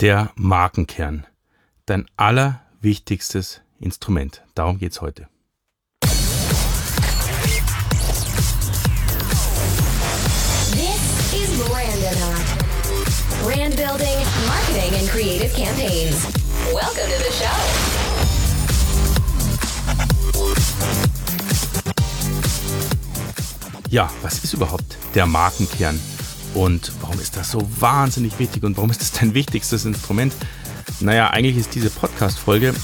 Der Markenkern. Dein allerwichtigstes Instrument. Darum geht's heute. This is Brandon Brand building, marketing and creative campaigns. Welcome to the show. Ja, was ist überhaupt der Markenkern? Und warum ist das so wahnsinnig wichtig und warum ist das dein wichtigstes Instrument? Naja, eigentlich ist diese Podcast-Folge,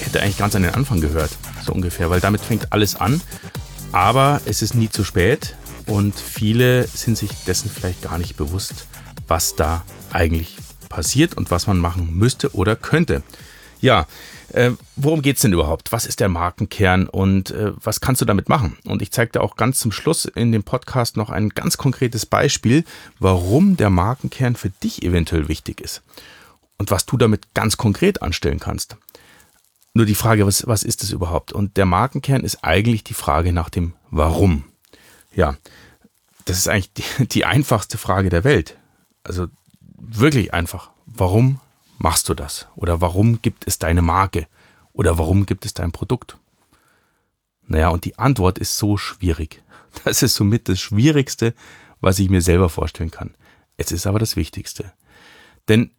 hätte eigentlich ganz an den Anfang gehört, so ungefähr, weil damit fängt alles an. Aber es ist nie zu spät und viele sind sich dessen vielleicht gar nicht bewusst, was da eigentlich passiert und was man machen müsste oder könnte. Ja, äh, worum geht es denn überhaupt? Was ist der Markenkern und äh, was kannst du damit machen? Und ich zeige dir auch ganz zum Schluss in dem Podcast noch ein ganz konkretes Beispiel, warum der Markenkern für dich eventuell wichtig ist und was du damit ganz konkret anstellen kannst. Nur die Frage, was, was ist es überhaupt? Und der Markenkern ist eigentlich die Frage nach dem Warum. Ja, das ist eigentlich die, die einfachste Frage der Welt. Also wirklich einfach. Warum machst du das? Oder warum gibt es deine Marke? Oder warum gibt es dein Produkt? Naja, und die Antwort ist so schwierig. Das ist somit das Schwierigste, was ich mir selber vorstellen kann. Es ist aber das Wichtigste. Denn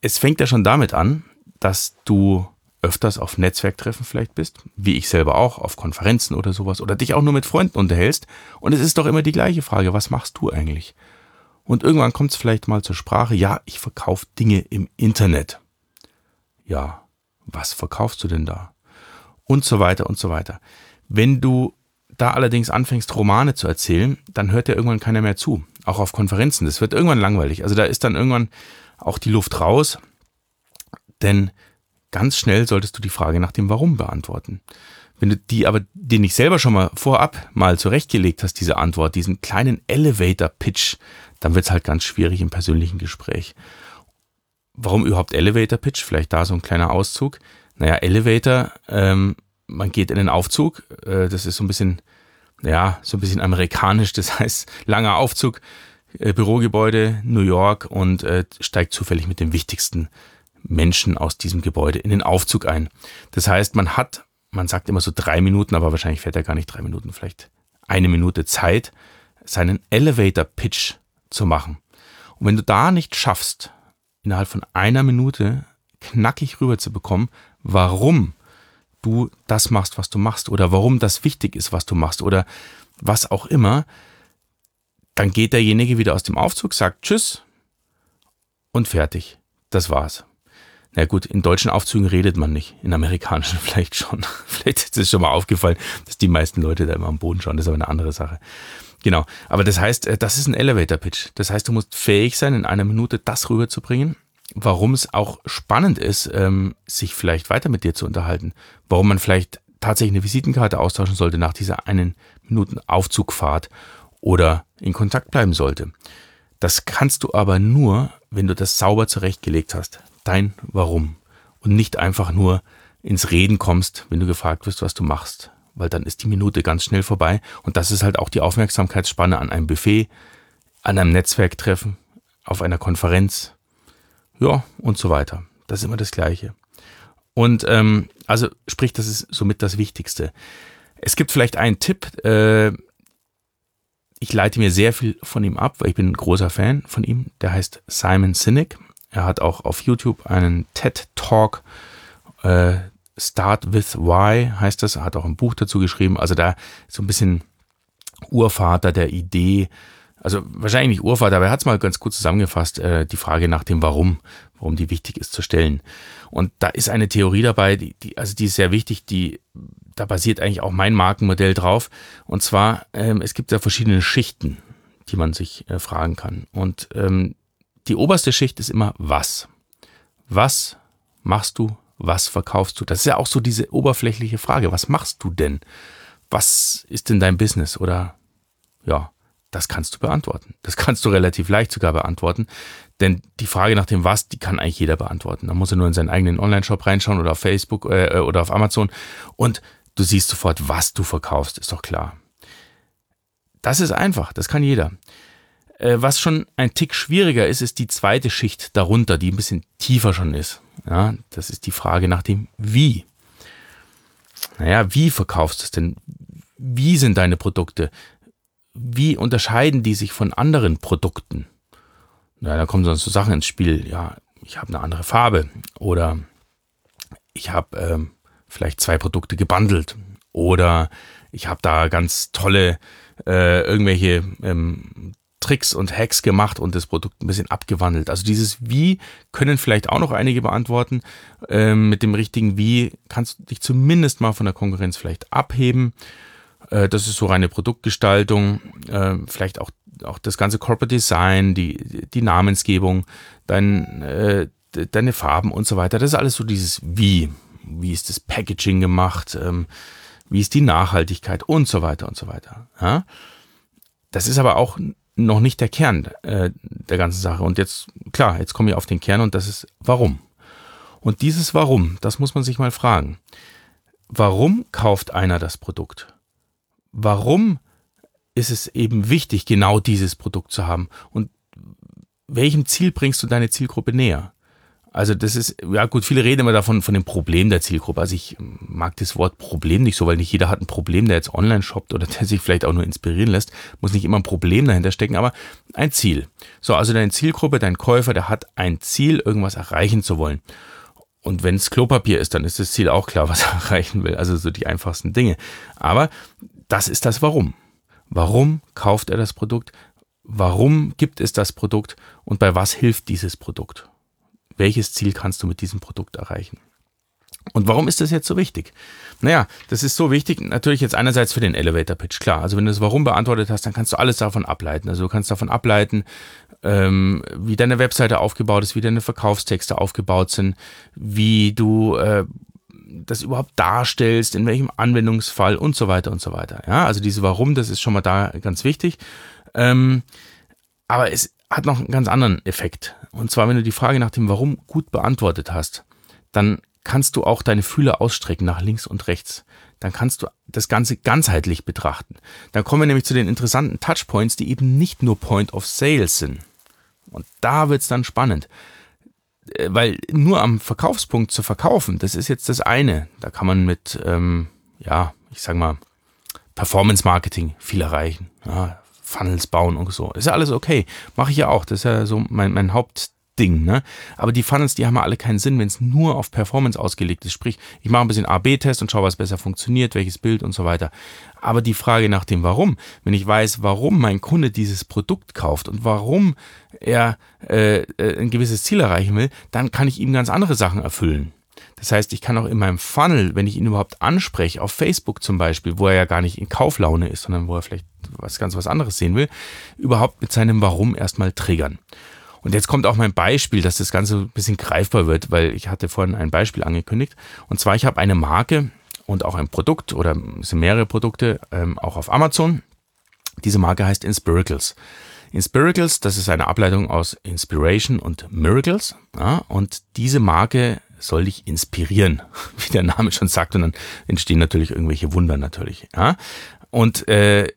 es fängt ja schon damit an, dass du öfters auf Netzwerktreffen vielleicht bist, wie ich selber auch, auf Konferenzen oder sowas, oder dich auch nur mit Freunden unterhältst. Und es ist doch immer die gleiche Frage, was machst du eigentlich? Und irgendwann kommt es vielleicht mal zur Sprache, ja, ich verkaufe Dinge im Internet. Ja, was verkaufst du denn da? Und so weiter und so weiter. Wenn du da allerdings anfängst, Romane zu erzählen, dann hört ja irgendwann keiner mehr zu. Auch auf Konferenzen. Das wird irgendwann langweilig. Also da ist dann irgendwann auch die Luft raus. Denn ganz schnell solltest du die Frage nach dem Warum beantworten. Wenn du die aber dir nicht selber schon mal vorab mal zurechtgelegt hast, diese Antwort, diesen kleinen Elevator-Pitch, dann wird es halt ganz schwierig im persönlichen Gespräch. Warum überhaupt Elevator Pitch? Vielleicht da so ein kleiner Auszug. Naja, Elevator, ähm, man geht in den Aufzug, äh, das ist so ein bisschen, ja, so ein bisschen amerikanisch, das heißt langer Aufzug, äh, Bürogebäude, New York und äh, steigt zufällig mit dem wichtigsten Menschen aus diesem Gebäude in den Aufzug ein. Das heißt, man hat, man sagt immer so drei Minuten, aber wahrscheinlich fährt er gar nicht drei Minuten, vielleicht eine Minute Zeit, seinen Elevator Pitch zu machen. Und wenn du da nicht schaffst, innerhalb von einer Minute knackig rüber zu bekommen, warum du das machst, was du machst oder warum das wichtig ist, was du machst oder was auch immer, dann geht derjenige wieder aus dem Aufzug, sagt Tschüss und fertig. Das war's. Na gut, in deutschen Aufzügen redet man nicht, in amerikanischen vielleicht schon. vielleicht ist es schon mal aufgefallen, dass die meisten Leute da immer am Boden schauen, das ist aber eine andere Sache. Genau. Aber das heißt, äh, das ist ein Elevator Pitch. Das heißt, du musst fähig sein, in einer Minute das rüberzubringen, warum es auch spannend ist, ähm, sich vielleicht weiter mit dir zu unterhalten. Warum man vielleicht tatsächlich eine Visitenkarte austauschen sollte nach dieser einen Minuten Aufzugfahrt oder in Kontakt bleiben sollte. Das kannst du aber nur, wenn du das sauber zurechtgelegt hast. Dein Warum. Und nicht einfach nur ins Reden kommst, wenn du gefragt wirst, was du machst weil dann ist die Minute ganz schnell vorbei. Und das ist halt auch die Aufmerksamkeitsspanne an einem Buffet, an einem Netzwerktreffen, auf einer Konferenz, ja, und so weiter. Das ist immer das Gleiche. Und ähm, also sprich, das ist somit das Wichtigste. Es gibt vielleicht einen Tipp, äh, ich leite mir sehr viel von ihm ab, weil ich bin ein großer Fan von ihm. Der heißt Simon Sinek. Er hat auch auf YouTube einen TED Talk äh, Start with Why heißt das, er hat auch ein Buch dazu geschrieben. Also da so ein bisschen Urvater der Idee, also wahrscheinlich nicht Urvater, aber er hat es mal ganz gut zusammengefasst, äh, die Frage nach dem Warum, warum die wichtig ist zu stellen. Und da ist eine Theorie dabei, die, die also die ist sehr wichtig, die da basiert eigentlich auch mein Markenmodell drauf. Und zwar, ähm, es gibt ja verschiedene Schichten, die man sich äh, fragen kann. Und ähm, die oberste Schicht ist immer was. Was machst du was verkaufst du? Das ist ja auch so diese oberflächliche Frage. Was machst du denn? Was ist denn dein Business? Oder ja, das kannst du beantworten. Das kannst du relativ leicht sogar beantworten. Denn die Frage nach dem Was, die kann eigentlich jeder beantworten. Da muss er nur in seinen eigenen Online-Shop reinschauen oder auf Facebook äh, oder auf Amazon und du siehst sofort, was du verkaufst, ist doch klar. Das ist einfach, das kann jeder. Äh, was schon ein Tick schwieriger ist, ist die zweite Schicht darunter, die ein bisschen tiefer schon ist. Ja, das ist die Frage nach dem Wie. Naja, wie verkaufst du es denn? Wie sind deine Produkte? Wie unterscheiden die sich von anderen Produkten? Na, da kommen sonst so Sachen ins Spiel. Ja, ich habe eine andere Farbe oder ich habe ähm, vielleicht zwei Produkte gebundelt oder ich habe da ganz tolle äh, irgendwelche ähm, Tricks und Hacks gemacht und das Produkt ein bisschen abgewandelt. Also dieses Wie können vielleicht auch noch einige beantworten. Ähm, mit dem richtigen Wie kannst du dich zumindest mal von der Konkurrenz vielleicht abheben. Äh, das ist so reine Produktgestaltung, äh, vielleicht auch, auch das ganze Corporate Design, die, die Namensgebung, dein, äh, deine Farben und so weiter. Das ist alles so dieses Wie. Wie ist das Packaging gemacht? Ähm, wie ist die Nachhaltigkeit und so weiter und so weiter. Ja? Das ist aber auch noch nicht der Kern äh, der ganzen Sache. Und jetzt, klar, jetzt komme ich auf den Kern und das ist warum. Und dieses Warum, das muss man sich mal fragen. Warum kauft einer das Produkt? Warum ist es eben wichtig, genau dieses Produkt zu haben? Und welchem Ziel bringst du deine Zielgruppe näher? Also das ist, ja gut, viele reden immer davon, von dem Problem der Zielgruppe. Also ich mag das Wort Problem nicht so, weil nicht jeder hat ein Problem, der jetzt online shoppt oder der sich vielleicht auch nur inspirieren lässt. Muss nicht immer ein Problem dahinter stecken, aber ein Ziel. So, also deine Zielgruppe, dein Käufer, der hat ein Ziel, irgendwas erreichen zu wollen. Und wenn es Klopapier ist, dann ist das Ziel auch klar, was er erreichen will. Also so die einfachsten Dinge. Aber das ist das Warum. Warum kauft er das Produkt? Warum gibt es das Produkt? Und bei was hilft dieses Produkt? Welches Ziel kannst du mit diesem Produkt erreichen. Und warum ist das jetzt so wichtig? Naja, das ist so wichtig, natürlich jetzt einerseits für den Elevator Pitch, klar. Also wenn du das Warum beantwortet hast, dann kannst du alles davon ableiten. Also du kannst davon ableiten, ähm, wie deine Webseite aufgebaut ist, wie deine Verkaufstexte aufgebaut sind, wie du äh, das überhaupt darstellst, in welchem Anwendungsfall und so weiter und so weiter. Ja, also diese Warum, das ist schon mal da ganz wichtig. Ähm, aber es hat noch einen ganz anderen Effekt. Und zwar, wenn du die Frage nach dem Warum gut beantwortet hast, dann kannst du auch deine Fühler ausstrecken nach links und rechts. Dann kannst du das Ganze ganzheitlich betrachten. Dann kommen wir nämlich zu den interessanten Touchpoints, die eben nicht nur Point of Sale sind. Und da wird's dann spannend. Äh, weil nur am Verkaufspunkt zu verkaufen, das ist jetzt das eine. Da kann man mit, ähm, ja, ich sag mal, Performance Marketing viel erreichen. Ja, Funnels bauen und so. Ist ja alles okay. Mache ich ja auch. Das ist ja so mein, mein Hauptding. Ne? Aber die Funnels, die haben ja alle keinen Sinn, wenn es nur auf Performance ausgelegt ist. Sprich, ich mache ein bisschen A-B-Test und schaue, was besser funktioniert, welches Bild und so weiter. Aber die Frage nach dem Warum, wenn ich weiß, warum mein Kunde dieses Produkt kauft und warum er äh, äh ein gewisses Ziel erreichen will, dann kann ich ihm ganz andere Sachen erfüllen. Das heißt, ich kann auch in meinem Funnel, wenn ich ihn überhaupt anspreche, auf Facebook zum Beispiel, wo er ja gar nicht in Kauflaune ist, sondern wo er vielleicht was ganz was anderes sehen will, überhaupt mit seinem Warum erstmal triggern. Und jetzt kommt auch mein Beispiel, dass das Ganze ein bisschen greifbar wird, weil ich hatte vorhin ein Beispiel angekündigt. Und zwar, ich habe eine Marke und auch ein Produkt oder es sind mehrere Produkte, ähm, auch auf Amazon. Diese Marke heißt Inspiracles. Inspiracles, das ist eine Ableitung aus Inspiration und Miracles. Ja, und diese Marke soll dich inspirieren, wie der Name schon sagt. Und dann entstehen natürlich irgendwelche Wunder natürlich. Ja? Und äh,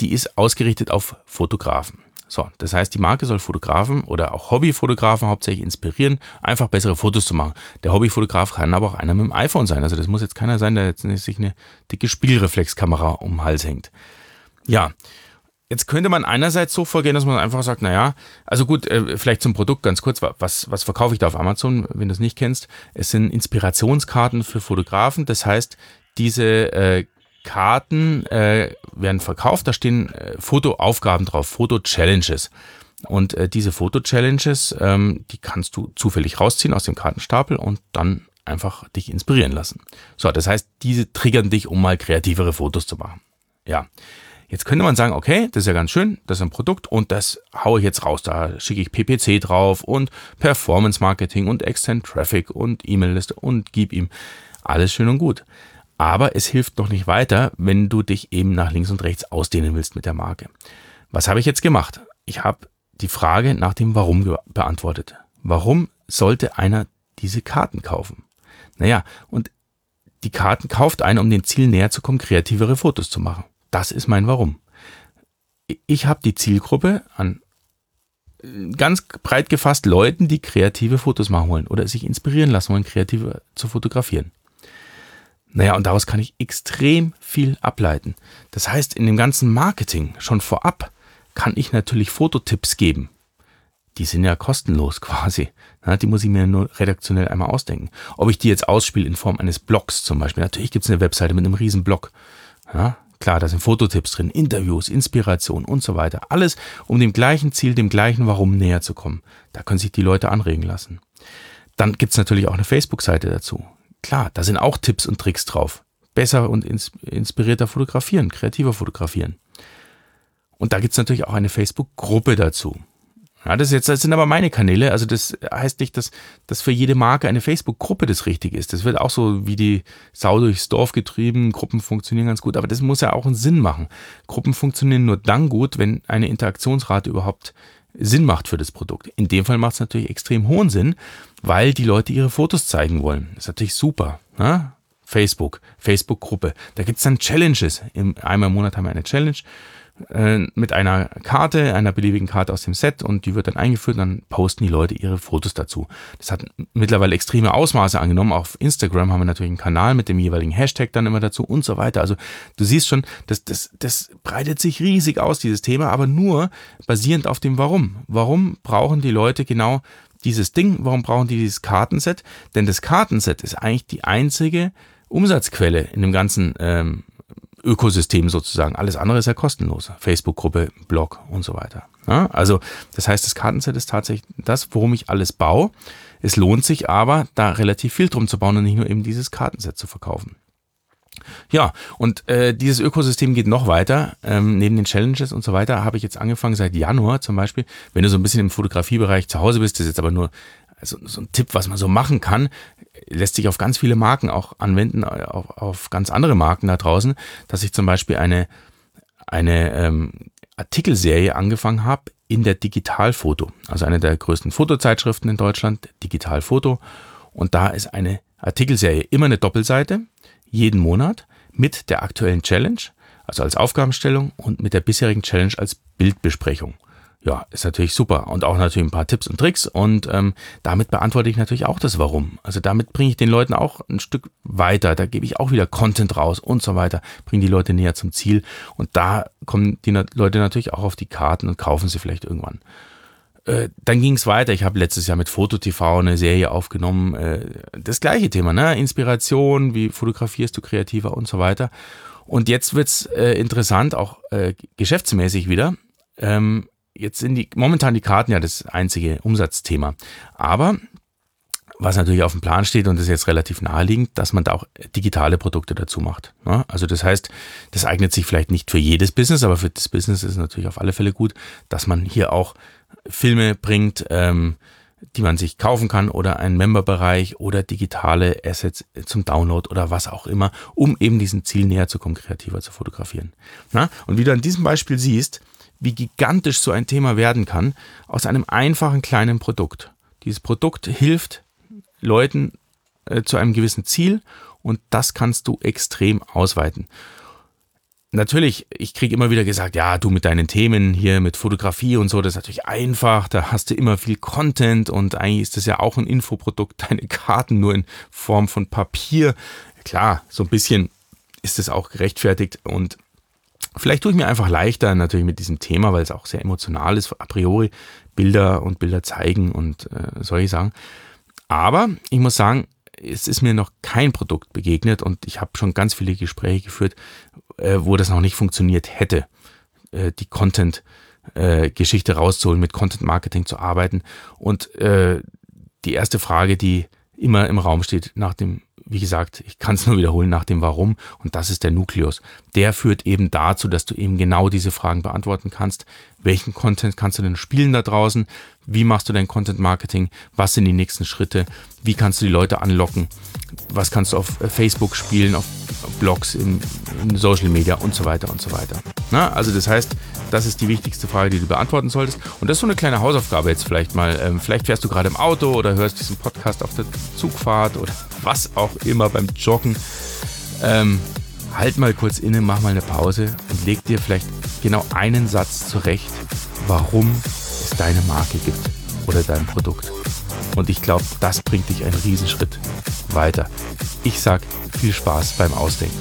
die ist ausgerichtet auf Fotografen. So, das heißt, die Marke soll Fotografen oder auch Hobbyfotografen hauptsächlich inspirieren, einfach bessere Fotos zu machen. Der Hobbyfotograf kann aber auch einer mit dem iPhone sein. Also das muss jetzt keiner sein, der jetzt sich eine dicke Spielreflexkamera um den Hals hängt. Ja, Jetzt könnte man einerseits so vorgehen, dass man einfach sagt, naja, also gut, äh, vielleicht zum Produkt ganz kurz, was, was verkaufe ich da auf Amazon, wenn du es nicht kennst? Es sind Inspirationskarten für Fotografen. Das heißt, diese äh, Karten äh, werden verkauft, da stehen äh, Fotoaufgaben drauf, Foto-Challenges. Und äh, diese Foto-Challenges, ähm, die kannst du zufällig rausziehen aus dem Kartenstapel und dann einfach dich inspirieren lassen. So, das heißt, diese triggern dich, um mal kreativere Fotos zu machen. Ja. Jetzt könnte man sagen, okay, das ist ja ganz schön, das ist ein Produkt und das haue ich jetzt raus. Da schicke ich PPC drauf und Performance Marketing und Extend Traffic und E-Mail-Liste und gib ihm alles schön und gut. Aber es hilft noch nicht weiter, wenn du dich eben nach links und rechts ausdehnen willst mit der Marke. Was habe ich jetzt gemacht? Ich habe die Frage nach dem Warum beantwortet. Warum sollte einer diese Karten kaufen? Naja, und die Karten kauft einer, um dem Ziel näher zu kommen, kreativere Fotos zu machen. Das ist mein Warum. Ich habe die Zielgruppe an ganz breit gefasst Leuten, die kreative Fotos machen wollen oder sich inspirieren lassen wollen, kreative zu fotografieren. Naja, und daraus kann ich extrem viel ableiten. Das heißt, in dem ganzen Marketing schon vorab kann ich natürlich Fototipps geben. Die sind ja kostenlos quasi. die muss ich mir nur redaktionell einmal ausdenken. Ob ich die jetzt ausspiele in Form eines Blogs zum Beispiel. Natürlich gibt es eine Webseite mit einem riesen Blog. Ja, klar, da sind Fototipps drin, Interviews, Inspiration und so weiter. Alles, um dem gleichen Ziel, dem gleichen Warum näher zu kommen. Da können sich die Leute anregen lassen. Dann gibt's natürlich auch eine Facebook-Seite dazu. Klar, da sind auch Tipps und Tricks drauf. Besser und inspirierter fotografieren, kreativer fotografieren. Und da gibt's natürlich auch eine Facebook-Gruppe dazu. Ja, das, jetzt, das sind aber meine Kanäle. Also das heißt nicht, dass, dass für jede Marke eine Facebook-Gruppe das Richtige ist. Das wird auch so wie die Sau durchs Dorf getrieben. Gruppen funktionieren ganz gut, aber das muss ja auch einen Sinn machen. Gruppen funktionieren nur dann gut, wenn eine Interaktionsrate überhaupt Sinn macht für das Produkt. In dem Fall macht es natürlich extrem hohen Sinn, weil die Leute ihre Fotos zeigen wollen. Das ist natürlich super. Ne? Facebook, Facebook-Gruppe. Da gibt's dann Challenges. Einmal im Monat haben wir eine Challenge mit einer Karte, einer beliebigen Karte aus dem Set und die wird dann eingeführt und dann posten die Leute ihre Fotos dazu. Das hat mittlerweile extreme Ausmaße angenommen. Auf Instagram haben wir natürlich einen Kanal mit dem jeweiligen Hashtag dann immer dazu und so weiter. Also du siehst schon, das, das, das breitet sich riesig aus, dieses Thema, aber nur basierend auf dem Warum. Warum brauchen die Leute genau dieses Ding? Warum brauchen die dieses Kartenset? Denn das Kartenset ist eigentlich die einzige Umsatzquelle in dem ganzen ähm, Ökosystem sozusagen. Alles andere ist ja kostenlos. Facebook-Gruppe, Blog und so weiter. Ja, also das heißt, das Kartenset ist tatsächlich das, worum ich alles baue. Es lohnt sich aber, da relativ viel drum zu bauen und nicht nur eben dieses Kartenset zu verkaufen. Ja, und äh, dieses Ökosystem geht noch weiter. Ähm, neben den Challenges und so weiter habe ich jetzt angefangen seit Januar zum Beispiel, wenn du so ein bisschen im Fotografiebereich zu Hause bist, das ist jetzt aber nur also so ein Tipp, was man so machen kann, lässt sich auf ganz viele Marken auch anwenden, auf, auf ganz andere Marken da draußen, dass ich zum Beispiel eine, eine ähm, Artikelserie angefangen habe in der Digitalfoto, also eine der größten Fotozeitschriften in Deutschland, Digitalfoto. Und da ist eine Artikelserie immer eine Doppelseite, jeden Monat mit der aktuellen Challenge, also als Aufgabenstellung und mit der bisherigen Challenge als Bildbesprechung ja, ist natürlich super. Und auch natürlich ein paar Tipps und Tricks. Und ähm, damit beantworte ich natürlich auch das Warum. Also damit bringe ich den Leuten auch ein Stück weiter. Da gebe ich auch wieder Content raus und so weiter. Bringe die Leute näher zum Ziel. Und da kommen die Leute natürlich auch auf die Karten und kaufen sie vielleicht irgendwann. Äh, dann ging es weiter. Ich habe letztes Jahr mit FotoTV eine Serie aufgenommen. Äh, das gleiche Thema, ne? Inspiration, wie fotografierst du kreativer und so weiter. Und jetzt wird's äh, interessant, auch äh, geschäftsmäßig wieder. Ähm, Jetzt sind die momentan die Karten ja das einzige Umsatzthema. Aber was natürlich auf dem Plan steht und das ist jetzt relativ naheliegend, dass man da auch digitale Produkte dazu macht. Also das heißt, das eignet sich vielleicht nicht für jedes Business, aber für das Business ist es natürlich auf alle Fälle gut, dass man hier auch Filme bringt, ähm, die man sich kaufen kann oder einen Memberbereich oder digitale Assets zum Download oder was auch immer, um eben diesem Ziel näher zu kommen, kreativer zu fotografieren. Und wie du an diesem Beispiel siehst, wie gigantisch so ein Thema werden kann aus einem einfachen kleinen Produkt. Dieses Produkt hilft Leuten äh, zu einem gewissen Ziel und das kannst du extrem ausweiten. Natürlich, ich kriege immer wieder gesagt, ja, du mit deinen Themen hier mit Fotografie und so, das ist natürlich einfach, da hast du immer viel Content und eigentlich ist das ja auch ein Infoprodukt, deine Karten nur in Form von Papier. Klar, so ein bisschen ist es auch gerechtfertigt und Vielleicht tue ich mir einfach leichter natürlich mit diesem Thema, weil es auch sehr emotional ist, a priori Bilder und Bilder zeigen und äh, solche Sachen. Aber ich muss sagen, es ist mir noch kein Produkt begegnet und ich habe schon ganz viele Gespräche geführt, äh, wo das noch nicht funktioniert hätte, äh, die Content-Geschichte äh, rauszuholen, mit Content-Marketing zu arbeiten. Und äh, die erste Frage, die immer im Raum steht nach dem wie gesagt, ich kann es nur wiederholen nach dem Warum und das ist der Nukleus. Der führt eben dazu, dass du eben genau diese Fragen beantworten kannst. Welchen Content kannst du denn spielen da draußen? Wie machst du dein Content Marketing? Was sind die nächsten Schritte? Wie kannst du die Leute anlocken? Was kannst du auf äh, Facebook spielen, auf Blogs, in, in Social Media und so weiter und so weiter. Na, also das heißt, das ist die wichtigste Frage, die du beantworten solltest. Und das ist so eine kleine Hausaufgabe jetzt vielleicht mal. Ähm, vielleicht fährst du gerade im Auto oder hörst diesen Podcast auf der Zugfahrt oder was auch immer beim Joggen. Ähm, halt mal kurz inne, mach mal eine Pause und leg dir vielleicht genau einen Satz zurecht, warum es deine Marke gibt oder dein Produkt. Und ich glaube, das bringt dich einen Riesenschritt weiter. Ich sag viel Spaß beim Ausdenken.